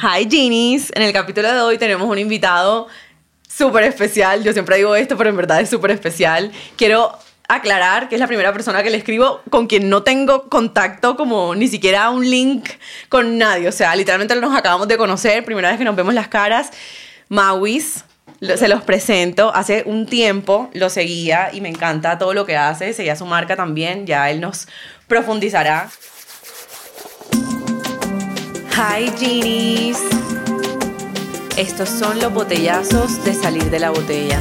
Hi Genies, en el capítulo de hoy tenemos un invitado súper especial. Yo siempre digo esto, pero en verdad es súper especial. Quiero aclarar que es la primera persona que le escribo con quien no tengo contacto, como ni siquiera un link con nadie. O sea, literalmente nos acabamos de conocer, primera vez que nos vemos las caras. Mawis, se los presento. Hace un tiempo lo seguía y me encanta todo lo que hace. Seguía su marca también, ya él nos profundizará. Hi Genies. Estos son los botellazos de salir de la botella.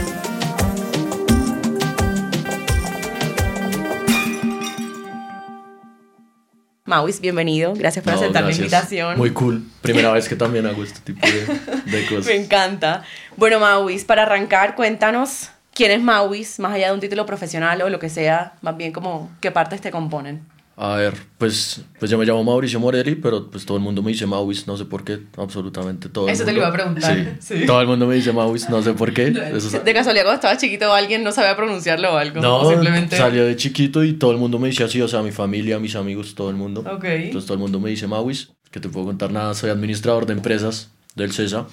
Mauis, bienvenido. Gracias por aceptar la invitación. Muy cool. Primera vez que también hago este tipo de, cosas. Me encanta. Bueno, Mauis, para arrancar, cuéntanos quién es Mauis, más allá de un título profesional o lo que sea, más bien como qué partes te componen. A ver, pues, pues yo me llamo Mauricio Morelli, pero pues todo el mundo me dice Mauis, no sé por qué, absolutamente todo. Eso te lo iba a preguntar. Sí, Todo el mundo me dice Mauis, no sé por qué. De casualidad cuando estaba chiquito alguien no sabía pronunciarlo o algo. No, simplemente... salió de chiquito y todo el mundo me dice así, o sea, mi familia, mis amigos, todo el mundo. Ok. Entonces todo el mundo me dice Mauis, que te puedo contar nada, soy administrador de empresas del CESA,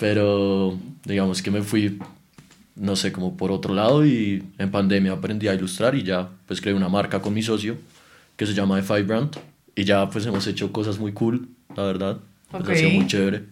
pero digamos que me fui no sé, como por otro lado y en pandemia aprendí a ilustrar y ya pues creé una marca con mi socio que se llama The Five Brand. Y ya pues hemos hecho cosas muy cool, la verdad. Okay. Ha sido muy chévere.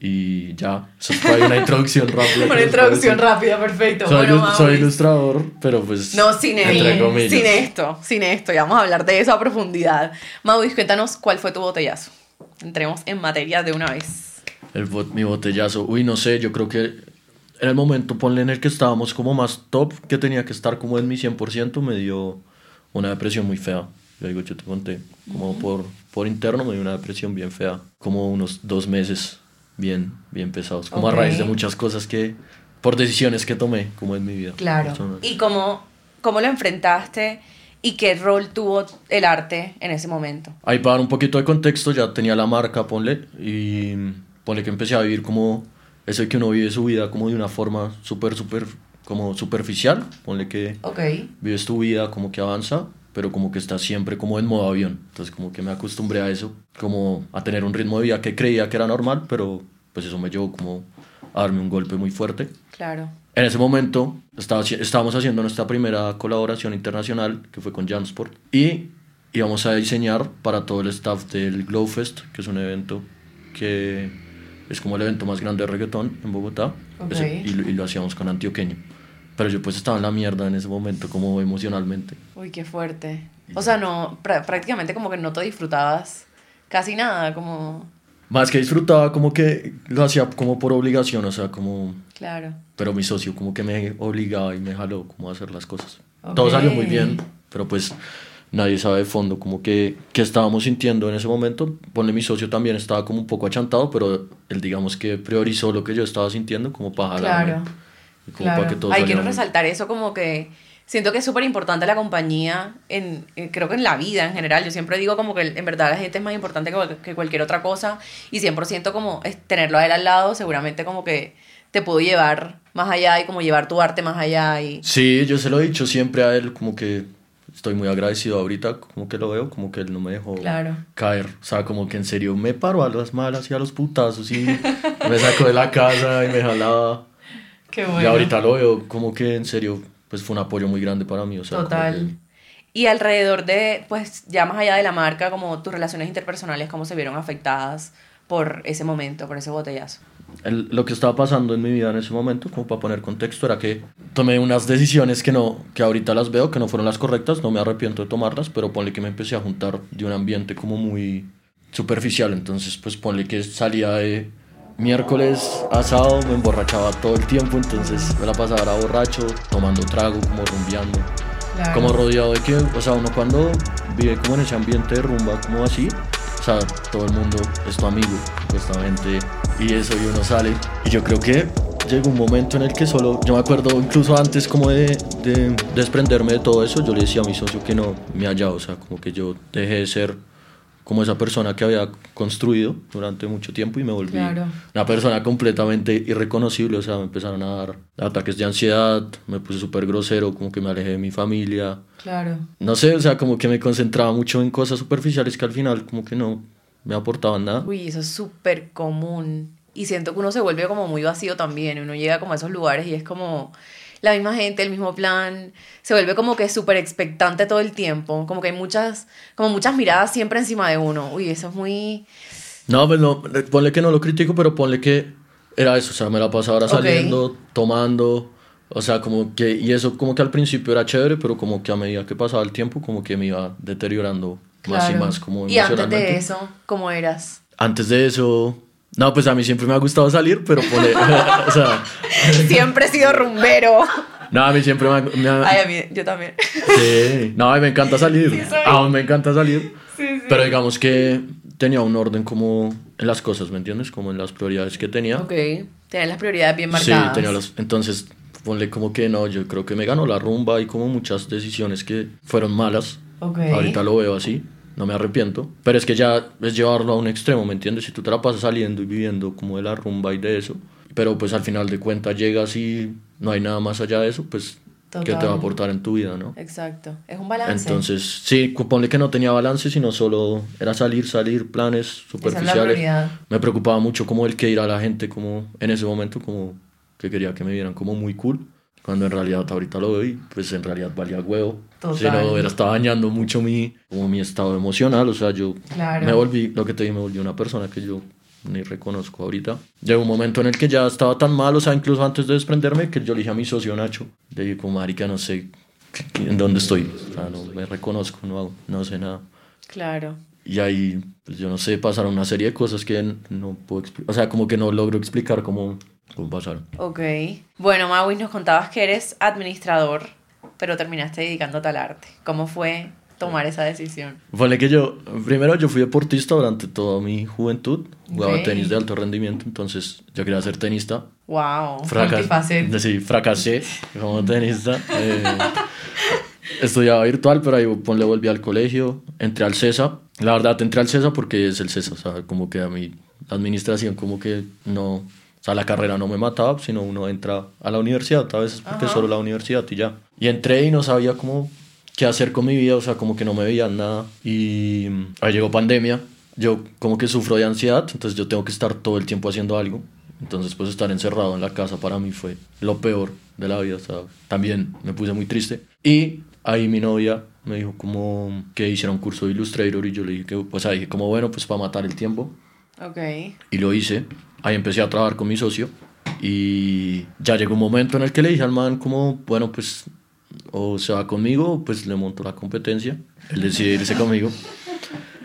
Y ya, eso fue una introducción rápida. una introducción rápida, perfecto. Soy, soy, ilustrador, pero pues. No, sin, el, sin esto, sin esto. Y vamos a hablar de eso a profundidad. Mauricio, cuéntanos cuál fue tu botellazo. Entremos en materia de una vez. El, mi botellazo, uy, no sé, yo creo que en el momento, ponle en el que estábamos como más top, que tenía que estar como en mi 100%, me dio una depresión muy fea. Yo digo, yo te conté, como por, por interno me dio una depresión bien fea, como unos dos meses bien, bien pesados, como a raíz de muchas cosas que, por decisiones que tomé, como en mi vida. Claro. ¿Y cómo, cómo lo enfrentaste? ¿Y qué rol tuvo el arte en ese momento? Ahí para dar un poquito de contexto, ya tenía la marca, ponle, y ponle que empecé a vivir como eso que uno vive su vida como de una forma súper, súper, como superficial, ponle que okay. vives tu vida como que avanza, pero como que está siempre como en modo avión. Entonces como que me acostumbré a eso, como a tener un ritmo de vida que creía que era normal, pero pues eso me llevó como a darme un golpe muy fuerte. Claro. En ese momento estaba, estábamos haciendo nuestra primera colaboración internacional, que fue con Jansport, y íbamos a diseñar para todo el staff del Glowfest, que es un evento que es como el evento más grande de reggaetón en Bogotá, y, y, lo hacíamos con Antioqueño. Pero yo pues estaba en la mierda en ese momento, como emocionalmente. Uy, qué fuerte. O sea, no, prácticamente como que no te disfrutabas casi nada, como... Más que disfrutaba, como que lo hacía como por obligación, o sea, como... Claro. Pero mi socio como que me obligaba y me jaló como a hacer las cosas. Todo salió muy bien, pero pues nadie sabe de fondo como que, que estábamos sintiendo en ese momento. Pone mi socio también estaba como un poco achantado, pero él digamos que priorizó lo que yo estaba sintiendo como para jalarme. Claro. Claro. Ay, quiero resaltar eso como que siento que es súper importante la compañía, en, creo que en la vida en general. Yo siempre digo como que en verdad la gente es más importante que, que cualquier otra cosa y 100% como es tenerlo a él al lado, seguramente como que te puedo llevar más allá y como llevar tu arte más allá. Y... Sí, yo se lo he dicho siempre a él, como que estoy muy agradecido ahorita, como que lo veo, como que él no me dejó caer. O sea, como que en serio me paró a las malas y a los putazos y me sacó de la casa y me jalaba. Y ahorita lo veo como que en serio, pues fue un apoyo muy grande para mí. O sea, Total. Y alrededor de, pues ya más allá de la marca, como tus relaciones interpersonales, ¿cómo se vieron afectadas por ese momento, por ese botellazo? lo que estaba pasando en mi vida en ese momento, como para poner contexto, era que tomé unas decisiones que no, que ahorita las veo, que no fueron las correctas, no me arrepiento de tomarlas, pero ponle que me empecé a juntar de un ambiente como muy superficial, entonces pues ponle que salía de miércoles asado me emborrachaba todo el tiempo, entonces me la pasaba borracho, tomando trago, como rumbeando, como rodeado de que, o sea, uno cuando vive como en ese ambiente de rumba, como así, o sea, todo el mundo es tu amigo, justamente, y eso, y uno sale, y yo creo que llegó un momento en el que solo, yo me acuerdo incluso antes como de, de desprenderme de todo eso, yo le decía a mi socio que no me hallaba, o sea, como que yo dejé de ser como esa persona que había construido durante mucho tiempo y me volví una persona completamente irreconocible, o sea, me empezaron a dar ataques de ansiedad, me puse súper grosero, como que me alejé de mi familia. Claro. No sé, o sea, como que me concentraba mucho en cosas superficiales que al final como que no, me aportaban nada. Uy, eso es súper común. Y siento que uno se vuelve como muy vacío también. Uno llega como a esos lugares y es como la misma gente, el mismo plan. Se vuelve como que súper expectante todo el tiempo. Como que hay muchas, como muchas miradas siempre encima de uno. Uy, eso es muy... No, pues no, ponle que no lo critico, pero ponle que era eso. O sea, me la pasaba ahora saliendo, tomando. O sea, como que, y eso como que al principio era chévere, pero como que a medida que pasaba el tiempo, como que me iba deteriorando más y más como ¿Y antes de eso, cómo eras? Antes de eso, no, pues a mí siempre me ha gustado salir, pero ponle, o sea... Siempre he sido rumbero. No, a mí siempre me ha... Ay, a mí, yo también. Sí, no, a mí me encanta salir. Sí, A mí me encanta salir. Sí, sí. Pero digamos que tenía un orden como en las cosas, ¿me entiendes? Como en las prioridades que tenía. Ok, tenía las prioridades bien marcadas. Sí, tenía las... Entonces, ponle como que no, yo creo que me ganó la rumba y como muchas decisiones que fueron malas. Okay. Ahorita lo veo así, no me arrepiento. Pero es que ya es llevarlo a un extremo, ¿me entiendes? Si tú te la pasas saliendo y viviendo como de la rumba y de eso, pero pues al final de cuentas llegas y no hay nada más allá de eso, pues ¿qué te va a aportar en tu vida, no? Exacto, es un balance. Entonces, sí, ponle que no tenía balance, sino solo era salir, salir, planes superficiales. me preocupaba mucho como el que ir a la gente como en ese momento como que quería que me vieran como muy cool, cuando en realidad ahorita lo veo y pues en realidad valía huevo. Si no, era, estaba dañando mucho mi, como mi estado emocional, o sea, yo me volví, lo que te dije, me volví una persona que yo ni reconozco ahorita. Llegó un momento en el que ya estaba tan mal, o sea, incluso antes de desprenderme, que yo le dije a mi socio Nacho, le dije como, marica, no sé en dónde estoy, o sea, no me reconozco, no, no sé nada. Claro. Y ahí, pues yo no sé, pasaron una serie de cosas que no puedo explicar, o sea, como que no logro explicar cómo ¿Cómo pasaron? Ok. Bueno, Maui, nos contabas que eres administrador, pero terminaste dedicándote al arte. ¿Cómo fue tomar esa decisión? Fue que yo, primero yo fui deportista durante toda mi juventud, jugaba tenis de alto rendimiento, entonces yo quería ser tenista. Wow, fracasé. Sí, fracasé como tenista. Eh, estudiaba virtual, pero ahí le volví al colegio, entré al CESA. La verdad, entré al CESA porque es el CESA, o sea, como que a mi administración como que no o sea, la carrera no me mataba, sino uno entra a la universidad, a veces porque solo la universidad y ya. Y entré y no sabía cómo qué hacer con mi vida, o sea, como que no me veía nada. Y ahí llegó pandemia, yo como que sufro de ansiedad, entonces yo tengo que estar todo el tiempo haciendo algo. Entonces, pues estar encerrado en la casa para mí fue lo peor de la vida, o sea, también me puse muy triste. Y ahí mi novia me dijo como que hiciera un curso de Illustrator y yo le dije que, pues ahí dije como bueno, pues para matar el tiempo. Ok. Y lo hice ahí empecé a trabajar con mi socio y ya llegó un momento en el que le dije al man como, bueno, pues o se va conmigo pues le monto la competencia. Él decide irse conmigo.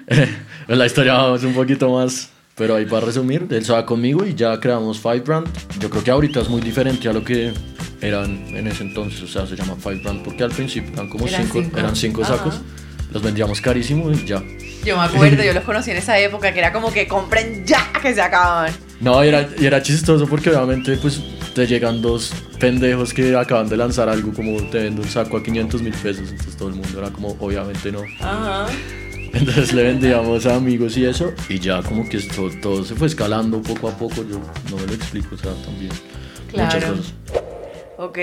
la historia es un poquito más, pero ahí para resumir, él se va conmigo y ya creamos Five Brand. Yo creo que ahorita es muy diferente a lo que eran en ese entonces, o sea, se llama Five Brand porque al principio eran como cinco, eran cinco sacos, los vendíamos carísimo y ya. Yo me acuerdo, yo los conocí en esa época que era como que compren ya que se acaban. No, y era, y era chistoso porque obviamente pues te llegan dos pendejos que acaban de lanzar algo como te vendo un saco a 500 mil pesos, entonces todo el mundo era como, obviamente no. Ajá. Entonces le vendíamos a amigos y eso, y ya como que esto, todo se fue escalando poco a poco, yo no me lo explico, o sea, también. Claro. Muchas cosas. Ok,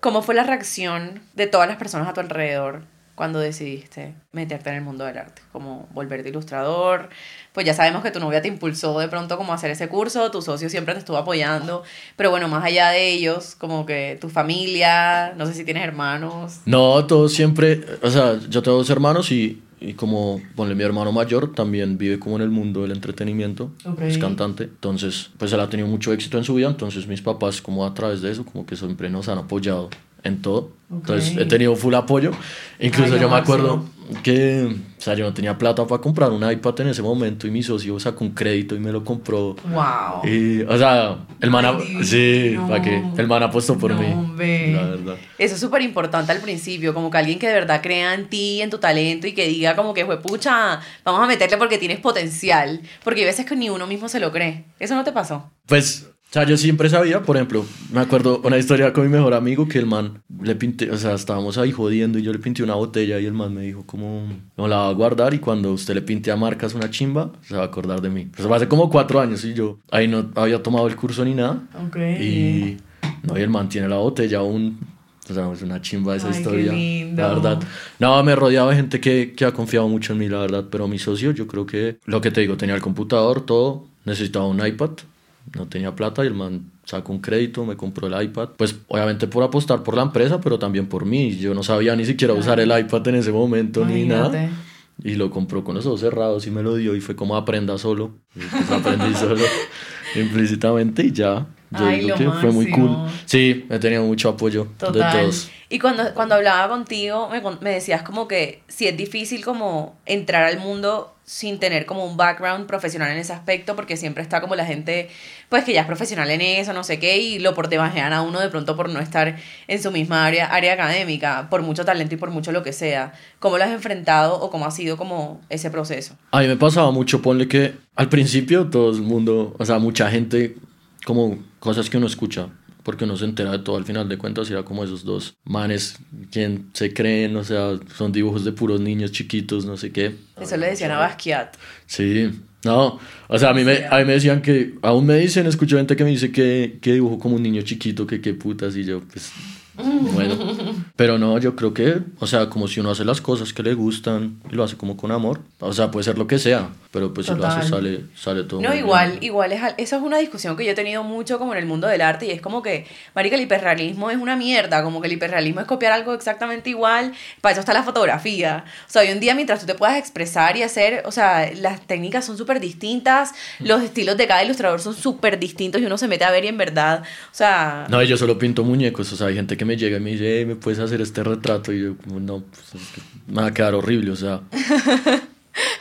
¿cómo fue la reacción de todas las personas a tu alrededor cuando decidiste meterte en el mundo del arte? Como volverte ilustrador, pues ya sabemos que tu novia te impulsó de pronto como a hacer ese curso, tu socio siempre te estuvo apoyando, pero bueno, más allá de ellos, como que tu familia, no sé si tienes hermanos. No, todos siempre, o sea, yo tengo dos hermanos y, y como, ponle, mi hermano mayor también vive como en el mundo del entretenimiento, es cantante, entonces, pues él ha tenido mucho éxito en su vida, entonces mis papás como a través de eso, como que siempre nos han apoyado en todo. Entonces he tenido full apoyo. Incluso yo me acuerdo que, o sea, yo no tenía plata para comprar un iPad en ese momento y mi socio sacó un crédito y me lo compró. Wow. Y, o sea, el man, sí, para que el man apostó por mí. La verdad. Eso es súper importante al principio, como que alguien que de verdad crea en ti, en tu talento y que diga como que, fue pucha, vamos a meterle porque tienes potencial. Porque hay veces que ni uno mismo se lo cree. ¿Eso no te pasó? Pues o sea, yo siempre sabía, por ejemplo, me acuerdo una historia con mi mejor amigo que el man le pinté, o sea, estábamos ahí jodiendo y yo le pinté una botella y el man me dijo como, no la va a guardar y cuando usted le pinte a marcas una chimba, se va a acordar de mí. Eso hace como cuatro años y yo ahí no había tomado el curso ni nada. Ok. Y, no, y el man tiene la botella aún O sea, es una chimba esa Ay, qué historia. La verdad. No, me rodeaba de gente que, que ha confiado mucho en mí, la verdad. Pero mi socio, yo creo que lo que te digo, tenía el computador, todo. Necesitaba un iPad. No tenía plata y el man sacó un crédito, me compró el iPad. Pues obviamente por apostar por la empresa, pero también por mí. Yo no sabía ni siquiera usar el iPad en ese momento ni nada. Y lo compró con los ojos cerrados y me lo dio y fue como aprenda solo. Y pues aprendí solo implícitamente y ya. Yo Ay, digo lo que fue muy cool. Sí, he tenido mucho apoyo de todos. Y cuando, cuando hablaba contigo, me, me decías como que si es difícil como entrar al mundo sin tener como un background profesional en ese aspecto, porque siempre está como la gente, pues que ya es profesional en eso, no sé qué, y lo por debajean a uno de pronto por no estar en su misma área, área académica, por mucho talento y por mucho lo que sea. ¿Cómo lo has enfrentado o cómo ha sido como ese proceso? A mí me pasaba mucho, ponle que al principio todo el mundo, o sea, mucha gente, como cosas que uno escucha, porque uno se entera de todo al final de cuentas, era como esos dos manes, quien se creen, o sea, son dibujos de puros niños chiquitos, no sé qué. Eso le decían a Basquiat. Sí, no, o sea, a mí, me, a mí me decían que, aún me dicen, escucho gente que me dice que, que dibujo como un niño chiquito, que qué putas, y yo, pues, bueno. Pero no, yo creo que, o sea, como si uno hace las cosas que le gustan y lo hace como con amor, o sea, puede ser lo que sea, pero pues si lo hace sale, sale todo. No, igual, bien. igual es, al- eso es una discusión que yo he tenido mucho como en el mundo del arte y es como que, marica, el hiperrealismo es una mierda, como que el hiperrealismo es copiar algo exactamente igual, para eso está la fotografía. O sea, hoy en día mientras tú te puedas expresar y hacer, o sea, las técnicas son súper distintas, los estilos de cada ilustrador son súper distintos y uno se mete a ver y en verdad, o sea... No, yo solo pinto muñecos, o sea, hay gente que me llega y me dice, "Ey, ¿me puedes hacer este retrato? Y yo, como, no, pues, me va a quedar horrible, o sea.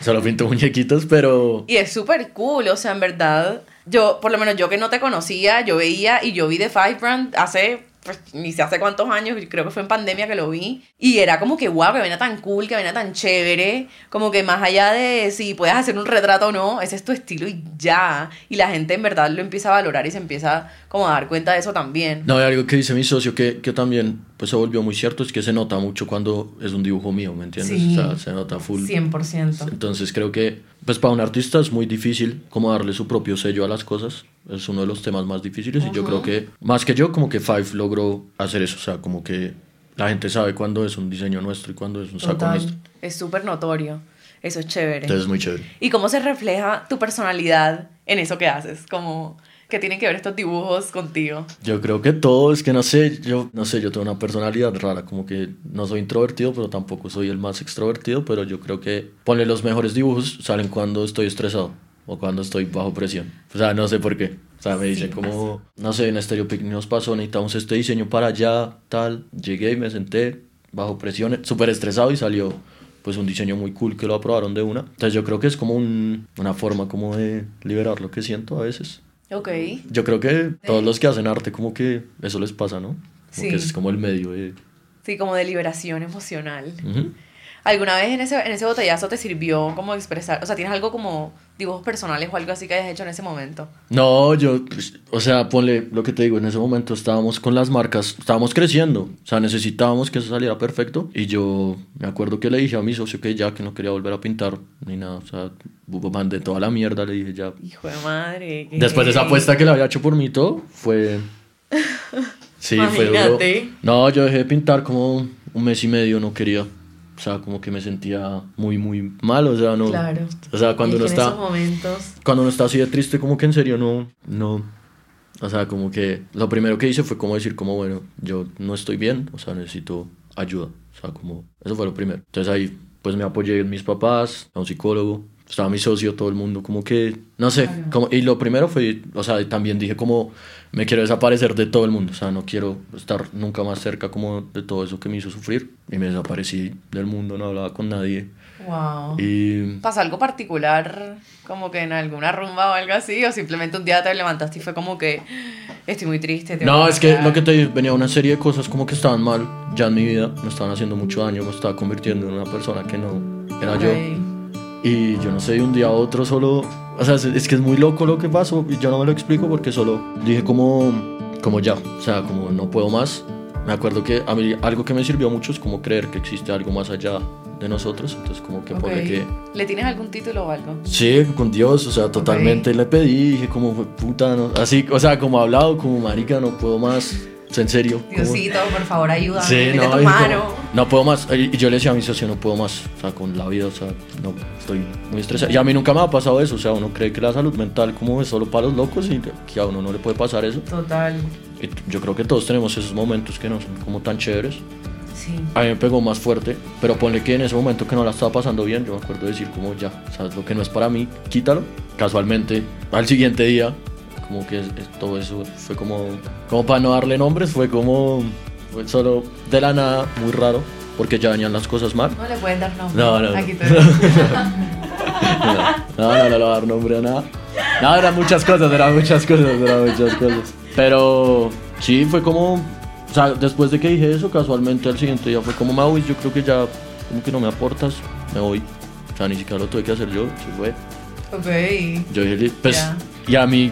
solo pinto muñequitos, pero... Y es súper cool, o sea, en verdad, yo, por lo menos yo que no te conocía, yo veía y yo vi The Five Brand hace, pues, ni sé hace cuántos años, creo que fue en pandemia que lo vi, y era como que guau, que venía tan cool, que venía tan chévere, como que más allá de si puedes hacer un retrato o no, ese es tu estilo y ya, y la gente en verdad lo empieza a valorar y se empieza como a dar cuenta de eso también. No, hay algo que dice mi socio que, que también pues se volvió muy cierto, es que se nota mucho cuando es un dibujo mío, ¿me entiendes? Sí. O sea, se nota full. 100%. Entonces creo que pues para un artista es muy difícil como darle su propio sello a las cosas. Es uno de los temas más difíciles y yo creo que más que yo como que Five logró hacer eso, o sea, como que la gente sabe cuándo es un diseño nuestro y cuándo es un saco Total. nuestro. Es súper notorio, eso es chévere. Entonces es muy chévere. ¿Y cómo se refleja tu personalidad en eso que haces? Como que tienen que ver estos dibujos contigo. Yo creo que todo, es que no sé, yo no sé, yo tengo una personalidad rara, como que no soy introvertido, pero tampoco soy el más extrovertido, pero yo creo que ponle los mejores dibujos salen cuando estoy estresado o cuando estoy bajo presión. O sea, no sé por qué. O sea, me dicen como, no sé, en Stereo Picnic nos pasó, necesitamos este diseño para allá, tal. Llegué y me senté bajo presión, súper estresado y salió pues un diseño muy cool que lo aprobaron de una. Entonces yo creo que es como un- una forma como de liberar lo que siento a veces. Ok. Yo creo que todos los que hacen arte como que eso les pasa, ¿no? Como Sí. que es como el medio de... Sí, como de liberación emocional. Ujú. ¿Alguna vez en ese, en ese botellazo te sirvió como expresar? O sea, ¿tienes algo como dibujos personales o algo así que hayas hecho en ese momento? No, yo, o sea, ponle lo que te digo, en ese momento estábamos con las marcas, estábamos creciendo, o sea, necesitábamos que eso saliera perfecto y yo me acuerdo que le dije a mi socio que ya, que no quería volver a pintar ni nada, o sea, mandé toda la mierda, le dije ya. Hijo de madre. Después de esa apuesta que le había hecho por mí todo, fue... Sí, fue duro. Imagínate. No, yo dejé de pintar como un mes y medio, no quería. O sea, como que me sentía muy, muy mal, o sea, no... Claro. O sea, cuando uno que está... En esos momentos. Cuando uno está así de triste, como que en serio no, no, o sea, como que lo primero que hice fue como decir como, bueno, yo no estoy bien, o sea, necesito ayuda, o sea, como, eso fue lo primero. Entonces ahí, pues me apoyé en mis papás, a un psicólogo, estaba mi socio, todo el mundo, como que, no sé, como, y lo primero fue, o sea, también dije como, me quiero desaparecer de todo el mundo, o sea, no quiero estar nunca más cerca como de todo eso que me hizo sufrir, y me desaparecí del mundo, no hablaba con nadie, Wow. y ¿Pasó algo particular, como que en alguna rumba o algo así? ¿O simplemente un día te levantaste y fue como que estoy muy triste? tengo No, es que cambiar"? lo que te dije, venía una serie de cosas como que estaban mal ya en mi vida, me estaban haciendo mucho daño, me estaba convirtiendo en una persona que no era Ok. yo. Y yo no sé, de un día a otro solo, o sea, es, que es muy loco lo que pasó y yo no me lo explico porque solo dije como, como ya, o sea, como no puedo más. Me acuerdo que a mí algo que me sirvió mucho es como creer que existe algo más allá de nosotros, entonces como que Ok. ponle que... ¿Le tienes algún título o algo? Sí, con Dios, o sea, totalmente le pedí, dije como, puta, no, así, o sea, como hablado, como marica, no puedo más. En serio. Diosito, por favor, ayúdame. Sí, no, tu como, mano. no puedo más. Y yo le decía a mi socio, no puedo más, o sea, con la vida, o sea, no, estoy muy estresado. Y a mí nunca me ha pasado eso, o sea, uno cree que la salud mental como es solo para los locos y que a uno no le puede pasar eso. Total. Y yo creo que todos tenemos esos momentos que no son como tan chéveres. Sí. A mí me pegó más fuerte, pero ponle que en ese momento que no la estaba pasando bien, yo me acuerdo de decir como ya, sabes, lo que no es para mí, quítalo. Casualmente, al siguiente día, como que todo eso fue como, como para no darle nombres, fue como, fue solo de la nada, muy raro, porque ya venían las cosas mal. No le pueden dar nombre. No, no, no. Aquí te No, no, no, le voy a dar nombre a nada. No, eran muchas cosas, eran muchas cosas, eran muchas cosas. Pero sí, fue como, o sea, después de que dije eso, casualmente al siguiente día fue como, Maui, yo creo que ya, como que no me aportas, me voy. O sea, ni siquiera lo tuve que hacer yo, se fue. Ok. Yo dije, "Li- pues, y a mí,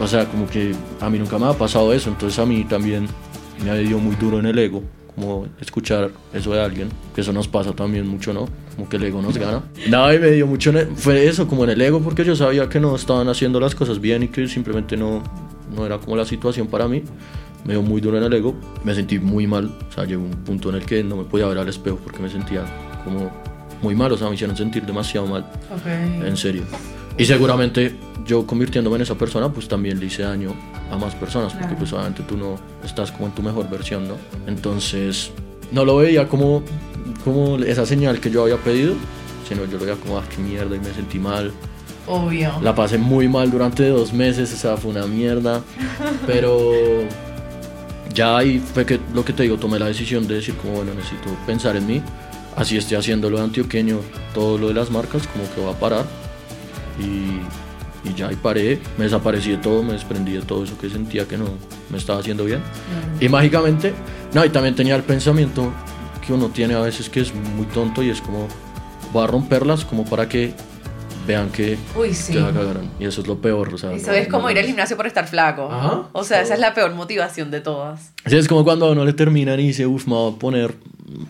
o sea, como que a mí nunca me ha pasado eso, entonces a mí también me ha dio muy duro en el ego, como escuchar eso de alguien, que eso nos pasa también mucho, ¿no? Como que el ego nos gana. Nada, y me dio mucho, en el- fue eso, como en el ego, porque yo sabía que no estaban haciendo las cosas bien y que simplemente no, no era como la situación para mí. Me dio muy duro en el ego, me sentí muy mal, o sea, llegó un punto en el que no me podía ver al espejo porque me sentía como muy mal, o sea, me hicieron sentir demasiado mal. Ok. En serio. Y seguramente yo convirtiéndome en esa persona, pues también le hice daño a más personas, porque pues obviamente tú no estás como en tu mejor versión, ¿no? Entonces, no lo veía como, como esa señal que yo había pedido, sino yo lo veía como, ah, qué mierda, y me sentí mal. Obvio. La pasé muy mal durante dos meses, o sea, fue una mierda. Pero ya ahí fue que lo que te digo, tomé la decisión de decir como, bueno, necesito pensar en mí. Así esté haciendo lo de antioqueño, todo lo de las marcas, como que va a parar. Y, y ya ahí paré, me desaparecí de todo, me desprendí de todo eso que sentía que no me estaba haciendo bien. Y mágicamente, no, y también tenía el pensamiento que uno tiene a veces que es muy tonto y es como, voy a romperlas como para que vean que, Uy, sí. la cagaron. Y eso es lo peor, o sea. Eso no- es como no- ir al gimnasio por estar flaco. Ajá. O sea, esa es la peor motivación de todas. Sí, es como cuando a uno le terminan y dice, uff, me voy a poner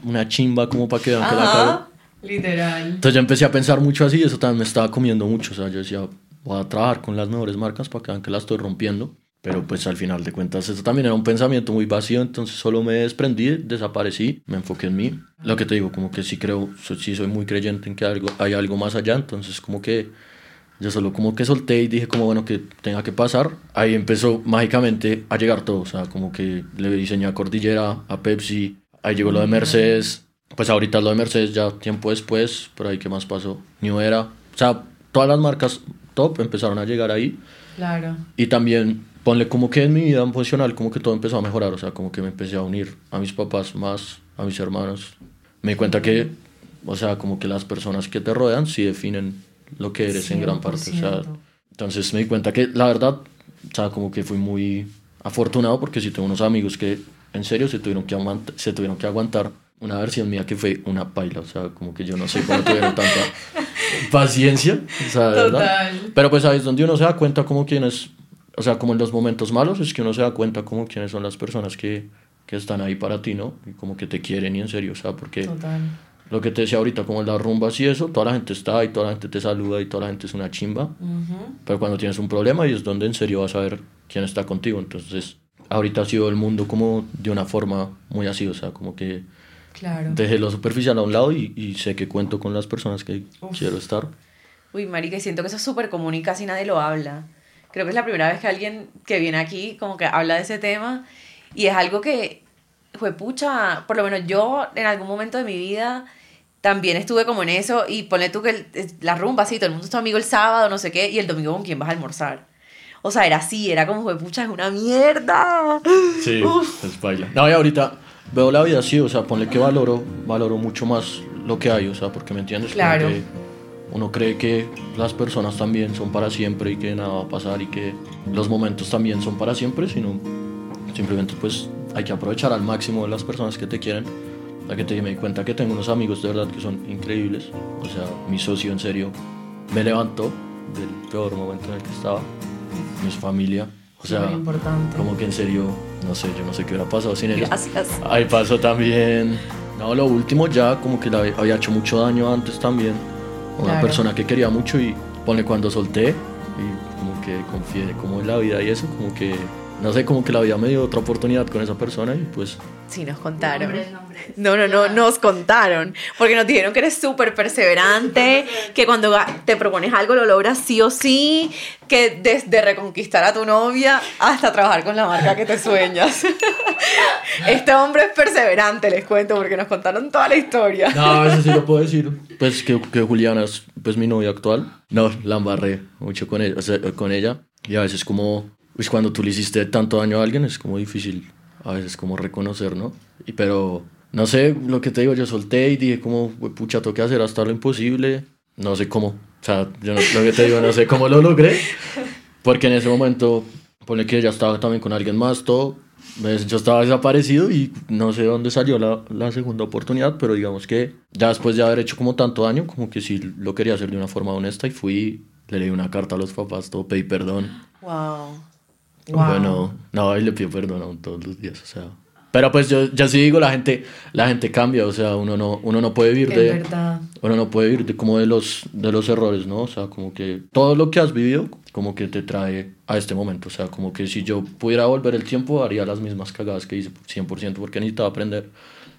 una chimba como para que vean que la cago. Literal. Entonces yo empecé a pensar mucho así y eso también me estaba comiendo mucho. O sea, yo decía, voy a trabajar con las mejores marcas para que vean que la estoy rompiendo. Pero pues al final de cuentas eso también era un pensamiento muy vacío, entonces solo me desprendí, desaparecí, me enfoqué en mí. Lo que te digo, como que sí creo, so- sí soy muy creyente en que algo, hay algo más allá, entonces como que yo solo como que solté y dije como bueno que tenga que pasar. Ahí empezó mágicamente a llegar todo, o sea, como que le diseñé a Cordillera, a Pepsi, ahí llegó lo de Mercedes, pues ahorita lo de Mercedes ya tiempo después, por ahí qué más pasó, New Era, o sea, todas las marcas top empezaron a llegar ahí Claro. y también ponle como que en mi vida emocional como que todo empezó a mejorar, o sea, como que me empecé a unir a mis papás más, a mis hermanos. Me di cuenta que, o sea, como que las personas que te rodean sí definen lo que eres en gran parte, o sea, 100%. entonces me di cuenta que la verdad, o sea, como que fui muy afortunado porque sí tengo unos amigos que en serio se tuvieron que, se tuvieron que aguantar una versión mía que fue una paila, o sea, como que yo no sé cómo tuvieron tanta paciencia, o sea, verdad. Total. Pero pues ahí es donde uno se da cuenta como quiénes, o sea, como en los momentos malos es que uno se da cuenta como quiénes son las personas que, que están ahí para ti, ¿no? Y como que te quieren y en serio, o sea, porque Total. lo que te decía ahorita, como en las rumbas y eso, toda la gente está y toda la gente te saluda y toda la gente es una chimba, Ujú. pero cuando tienes un problema y es donde en serio vas a ver quién está contigo, entonces ahorita ha sido el mundo como de una forma muy así, o sea, como que Claro. dejé lo superficial a un lado y, y sé que cuento con las personas que Uf. quiero estar. Uy, marica, siento que eso es súper común y casi nadie lo habla. Creo que es la primera vez que alguien que viene aquí como que habla de ese tema y es algo que, fue pucha, por lo menos yo en algún momento de mi vida también estuve como en eso y ponle tú que el- la rumba, sí, todo el mundo es tu amigo el sábado, no sé qué, y el domingo con quién vas a almorzar. O sea, era así, era como, pucha, es una mierda. Sí, es baila. No, y ahorita veo la vida así, o sea, ponle que valoro, valoro mucho más lo que hay, o sea, porque me entiendes. Claro. que uno cree que las personas también son para siempre y que nada va a pasar y que los momentos también son para siempre, sino simplemente pues hay que aprovechar al máximo las personas que te quieren. La que te me di cuenta que tengo unos amigos de verdad que son increíbles. O sea, mi socio en serio me levantó del peor momento en el que estaba. Mi familia. O sea, importante. como que en serio, no sé, yo no sé qué hubiera pasado sin ellos. Gracias. Ahí pasó también. No, lo último ya, como que le había hecho mucho daño antes también. Una Claro. persona que quería mucho y pone cuando solté y como que confié como en la vida y eso, como que no sé, como que la vida me dio otra oportunidad con esa persona y pues Sí, nos contaron. Nombres, nombres. No, no, no, nos contaron. Porque nos dijeron que eres súper perseverante, que cuando te propones algo lo logras sí o sí, que desde reconquistar a tu novia hasta trabajar con la marca que te sueñas. Este hombre es perseverante, les cuento, porque nos contaron toda la historia. No, eso sí lo puedo decir. Pues que, que Juliana es pues, mi novia actual. No, la embarré mucho con ella, o sea, con ella. Y a veces como, pues cuando tú le hiciste tanto daño a alguien es como difícil a veces como reconocer, ¿no? Y, pero, no sé, lo que te digo, yo solté y dije como, "Hue pucha, tengo que hacer hasta lo imposible. No sé cómo. O sea, yo no, lo que te digo, no sé cómo lo logré. Porque en ese momento, pone que ella estaba también con alguien más, todo. Pues, Yo estaba desaparecido y no sé dónde salió la, la segunda oportunidad, pero digamos que ya después de haber hecho como tanto daño, como que sí lo quería hacer de una forma honesta y fui, le leí una carta a los papás, todo pedí perdón. Wow. Y Bueno, no, y le pido perdón aún todos los días, o sea. Pero pues yo, yo sí digo, la gente, la gente cambia, o sea, uno no, uno no puede vivir Es de... verdad. Uno no puede vivir de, como de los, de los errores, ¿no? O sea, como que todo lo que has vivido, como que te trae a este momento. O sea, como que si yo pudiera volver el tiempo, haría las mismas cagadas que hice 100% porque necesitaba aprender.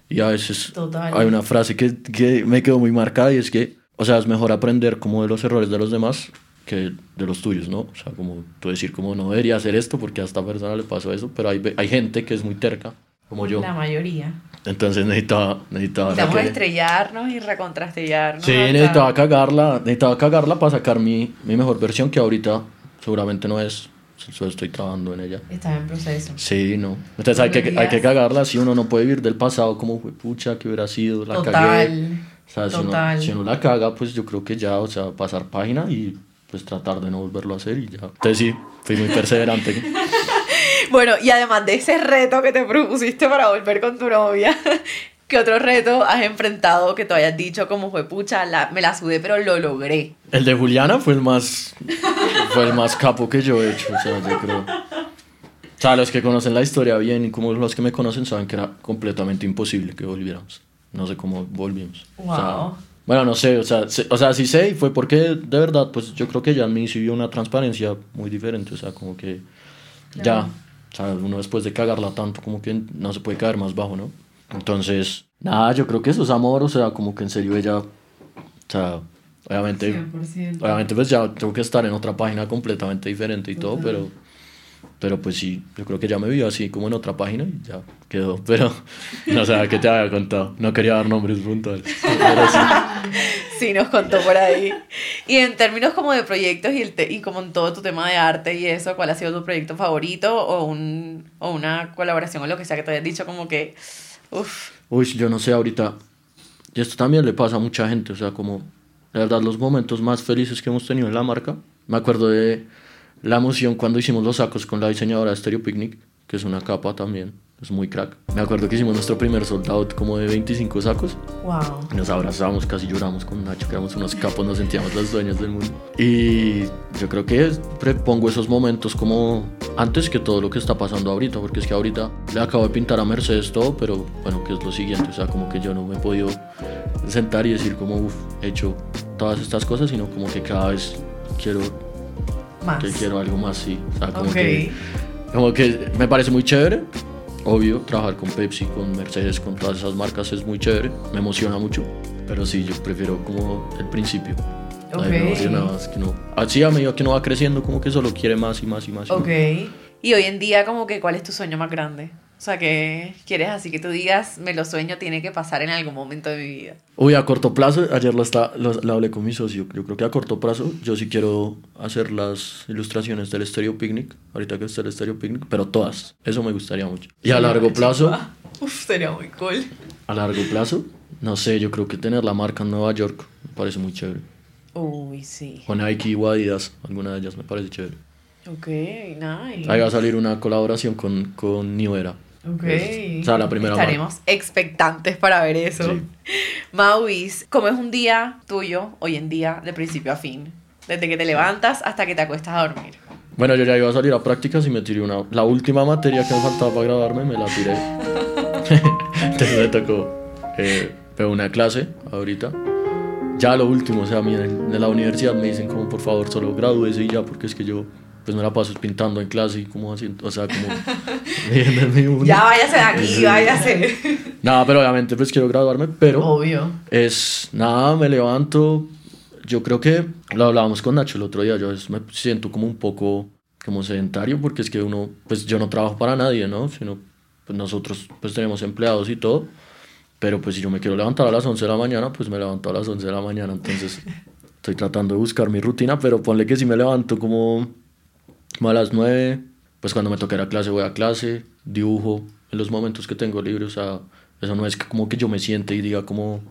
Y a veces Total. hay una frase que, que me quedó muy marcada y es que, o sea, es mejor aprender como de los errores de los demás que de los tuyos, ¿no? O sea, como tú decir, como no debería hacer esto porque a esta persona le pasó eso, pero hay, hay gente que es muy terca, como yo. La mayoría. Entonces necesitaba, necesitaba Necesitamos que- estrellarnos y recontraestrellarnos. Sí, necesitaba cagarla, necesitaba cagarla para sacar mi, mi mejor versión, que ahorita seguramente no es, solo estoy trabajando en ella. Estaba en proceso. Sí, no. Entonces hay que, hay que cagarla, si uno no puede vivir del pasado como fue pucha, que hubiera sido, la cagué. Total. O sea, si uno, Total. si uno la caga, pues yo creo que ya, o sea, pasar página y pues tratar de no volverlo a hacer y ya. Entonces sí, fui muy perseverante. Bueno, y además de ese reto que te propusiste para volver con tu novia, ¿qué otro reto has enfrentado que te hayas dicho como fue pucha, la- me la sudé pero lo logré? El de Juliana fue el más fue el más capo que yo he hecho, o sea, yo creo. O sea, los que conocen la historia bien y como los que me conocen saben que era completamente imposible que volviéramos. No sé cómo volvimos. O sea, Wow. Bueno, no sé, o sea, o sea, sí sé y fue porque de verdad, pues yo creo que ya en mí sí vio una transparencia muy diferente, o sea, como que ya, o sea, uno después de cagarla tanto como que no se puede caer más bajo, ¿no? Entonces, nada, yo creo que eso es amor, o sea, como que en serio ella, o sea, obviamente... 100%. Obviamente pues ya tengo que estar en otra página completamente diferente y todo, pero, pero pues sí, yo creo que ya me vio así como en otra página y ya quedó, pero no sé qué te había contado, no quería dar nombres puntuales, sí. Sí, nos contó por ahí. Y en términos como de proyectos y, el te- y como en todo tu tema de arte y eso, ¿cuál ha sido tu proyecto favorito o, un, o una colaboración o lo que sea que te hayas dicho como que, uff, Uy, yo no sé ahorita, y esto también le pasa a mucha gente, o sea, como, de verdad, los momentos más felices que hemos tenido en la marca, me acuerdo de la emoción cuando hicimos los sacos con la diseñadora Stereo Picnic, que es una capa también, es muy crack. Me acuerdo que hicimos nuestro primer sold out como de 25 sacos, Wow. Nos abrazamos, casi lloramos con Nacho, que éramos unos capos, nos sentíamos los dueños del mundo. Y yo creo que pongo esos momentos como antes que todo lo que está pasando ahorita, porque es que ahorita le acabo de pintar a Mercedes todo, pero bueno, que es lo siguiente, o sea, como que yo no me he podido sentar y decir como, uff, he hecho todas estas cosas, sino como que cada vez quiero, Más. que quiero algo más, sí. O sea, como Ok. que como que me parece muy chévere. Obvio, trabajar con Pepsi, con Mercedes, con todas esas marcas es muy chévere. Me emociona mucho. Pero sí, yo prefiero como el principio. Ay, me emociona más que no. Así a medida que uno va creciendo, como que solo quiere más y más y más. y más. Ok. Y hoy en día, como que, ¿cuál es tu sueño más grande? O sea, que quieres así que tú digas, me lo sueño, tiene que pasar en algún momento de mi vida. Uy, a corto plazo, ayer lo, está, lo, lo hablé con mi socio. Yo creo que a corto plazo, yo sí quiero hacer las ilustraciones del Stereo Picnic. Ahorita que está el Stereo Picnic, pero todas. Eso me gustaría mucho. Y a largo plazo, Uf, sería muy cool. a largo plazo, no sé, yo creo que tener la marca en Nueva York me parece muy chévere. Uy, sí. O Nike o Adidas, alguna de ellas me parece chévere. Ok, nice. Ahí va a salir una colaboración con, con New Era. Ok. O sea, la primera. Estaremos expectantes para ver eso. Sí. Mauis, ¿cómo es un día tuyo hoy en día de principio a fin? Desde que te levantas hasta que te acuestas a dormir. Bueno, yo ya iba a salir a prácticas y me tiré una... La última materia que me faltaba para graduarme me la tiré. Entonces me tocó... Eh, una clase ahorita. Ya lo último, o sea, a mí en, en la universidad me dicen como por favor solo gradúese y ya, porque es que yo pues me la paso pintando en clase y como haciendo, o sea, como. Ya váyase de aquí, váyase. Nada, pero obviamente pues quiero graduarme, pero Obvio. es nada, me levanto. Yo creo que lo hablábamos con Nacho el otro día. Yo me siento como un poco como sedentario porque es que uno, pues yo no trabajo para nadie, ¿no? Sino pues nosotros pues tenemos empleados y todo. Pero pues si yo me quiero levantar a las 11 de la mañana, pues me levanto a las 11 de la mañana. Entonces estoy tratando de buscar mi rutina, pero ponle que si me levanto como, como a las 9, pues cuando me toque ir a clase voy a clase, dibujo en los momentos que tengo libre. O sea, eso no es como que yo me siente y diga como,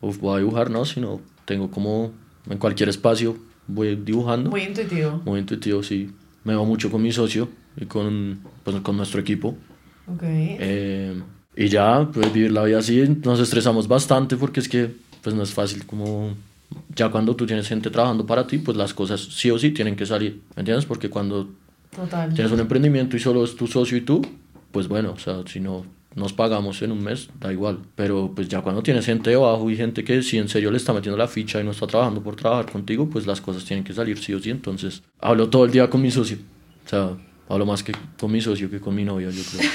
Uf, voy a dibujar, no, sino tengo como en cualquier espacio voy dibujando. Muy intuitivo. Muy intuitivo, sí. Me va mucho con mi socio y con, pues, con nuestro equipo. Ok. Eh, y ya, pues vivir la vida así, nos estresamos bastante porque es que pues no es fácil como... Ya cuando tú tienes gente trabajando para ti, pues las cosas sí o sí tienen que salir, ¿me entiendes? Porque cuando Total. tienes un emprendimiento y solo es tu socio y tú, pues bueno, o sea, si no nos pagamos en un mes, da igual. Pero pues ya cuando tienes gente debajo y gente que sí en serio le está metiendo la ficha y no está trabajando por trabajar contigo, pues las cosas tienen que salir sí o sí. Entonces, hablo todo el día con mi socio. O sea, hablo más que con mi socio que con mi novia, yo creo.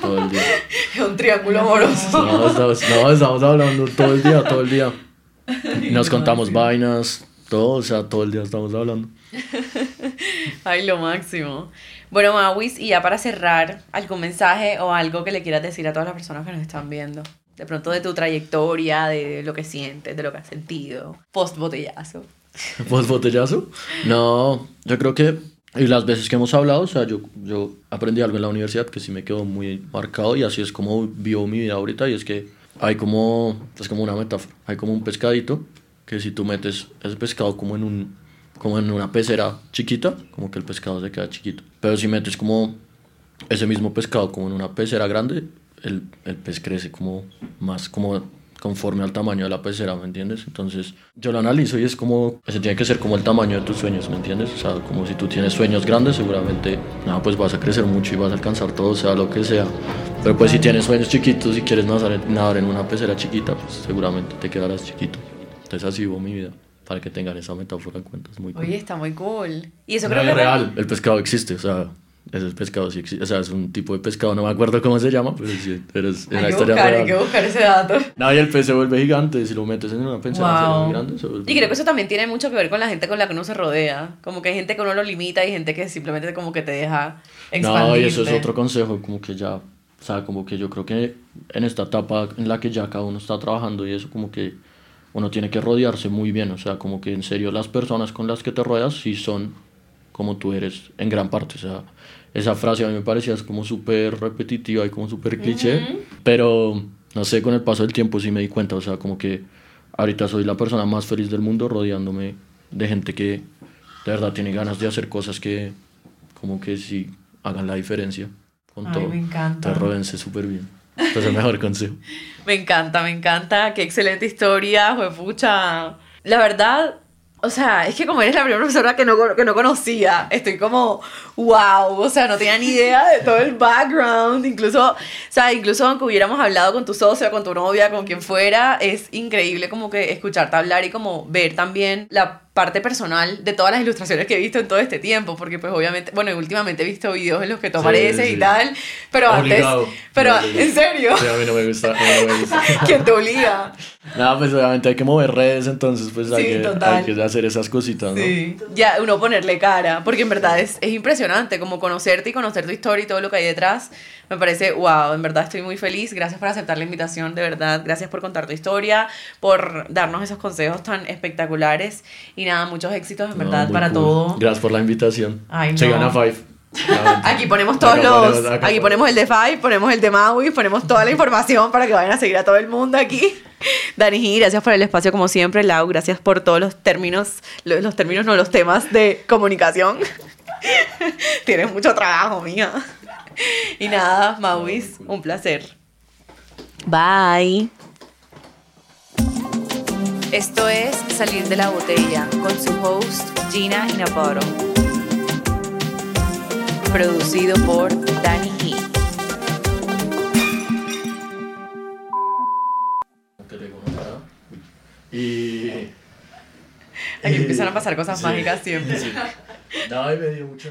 todo el día. Es un triángulo amoroso. No, estamos, no, estamos hablando todo el día, todo el día. Nos contamos vainas, todo, o sea, todo el día estamos hablando. Ay, lo máximo. Bueno, Mawis, y ya para cerrar, ¿algún mensaje o algo que le quieras decir a todas las personas que nos están viendo? De pronto de tu trayectoria, de lo que sientes, de lo que has sentido, post botellazo. ¿Post botellazo? No, yo creo que y las veces que hemos hablado, o sea, yo, yo aprendí algo en la universidad que sí me quedó muy marcado y así es como vivo mi vida ahorita y es que hay como, es como una metáfora, hay como un pescadito que si tú metes ese pescado como en un, como en una pecera chiquita, como que el pescado se queda chiquito. Pero si metes como ese mismo pescado como en una pecera grande, el, el pez crece como más, como conforme al tamaño de la pecera, ¿me entiendes? Entonces yo lo analizo y es como, ese tiene que ser como el tamaño de tus sueños, ¿me entiendes? O sea, como si tú tienes sueños grandes, seguramente, nada, pues vas a crecer mucho y vas a alcanzar todo, sea lo que sea. Pero pues si tienes sueños chiquitos y quieres nadar en, nadar en una pecera chiquita, pues seguramente te quedarás chiquito. Entonces así vivo mi vida, para que tengan esa metáfora en cuenta, es muy cool. Oye, está muy cool. Y eso No, creo es que... real, el pescado existe, o sea, ese pescado sí existe, o sea, es un tipo de pescado, no me acuerdo cómo se llama, pero sí, pero es, Hay que historia buscar, hay real. que buscar ese dato. No, y el pez se vuelve gigante, si lo metes en una se Wow. vuelve grande. se vuelve- Y creo que eso también tiene mucho que ver con la gente con la que uno se rodea. Como que hay gente que uno lo limita y gente que simplemente como que te deja expandirte. No, y eso es otro consejo, como que ya, o sea, como que yo creo que en esta etapa en la que ya cada uno está trabajando y eso, como que uno tiene que rodearse muy bien, o sea, como que en serio las personas con las que te rodeas sí son como tú eres en gran parte, o sea, esa frase a mí me parecía como súper repetitiva y como súper cliché, pero no sé, con el paso del tiempo sí me di cuenta, o sea, como que ahorita soy la persona más feliz del mundo rodeándome de gente que de verdad tiene ganas de hacer cosas que como que sí hagan la diferencia con Ay, todo. me encanta. Te rodense súper bien. Entonces el mejor consejo. Me encanta, me encanta. Qué excelente historia, pucha. La verdad, o sea, es que como eres la primera profesora que no, que no conocía, estoy como, wow, o sea, no tenía ni idea de todo el background. Incluso, o sea, incluso aunque hubiéramos hablado con tu socio, con tu novia, con quien fuera, es increíble como que escucharte hablar y como ver también la parte personal de todas las ilustraciones que he visto en todo este tiempo, porque pues obviamente, bueno, y últimamente he visto videos en los que tú Sí, apareces y sí. tal, pero Obligado. antes, pero No, en serio, Sí, a mí no me gusta. no me gusta. ¿quién te obliga? Nada, pues obviamente hay que mover redes, entonces pues hay, Sí, que, total. hay que hacer esas cositas, ¿no? Sí. Ya uno ponerle cara, porque en verdad es, es impresionante como conocerte y conocer tu historia y todo lo que hay detrás. Me parece, wow, en verdad estoy muy feliz. Gracias por aceptar la invitación, de verdad. Gracias por contar tu historia, por darnos esos consejos tan espectaculares. Y nada, muchos éxitos en No, verdad para cool. todo. Gracias por la invitación. Ay, Se no. gana Five. Aquí ponemos todos Acá los. ponemos- aquí ponemos. ponemos el de Five, ponemos el de Maui, ponemos toda la información para que vayan a seguir a todo el mundo aquí. Dani G, gracias por el espacio como siempre. Lau, gracias por todos los términos, los, los términos, no los temas de comunicación. Tienes mucho trabajo, mía. Y nada, Mauis, un placer. Bye. Esto es Salir de la Botella con su host Gina Inaparo. Producido por Danny G. Y... Aquí empiezan a pasar cosas Sí. mágicas siempre. Sí. No, y me dio mucho...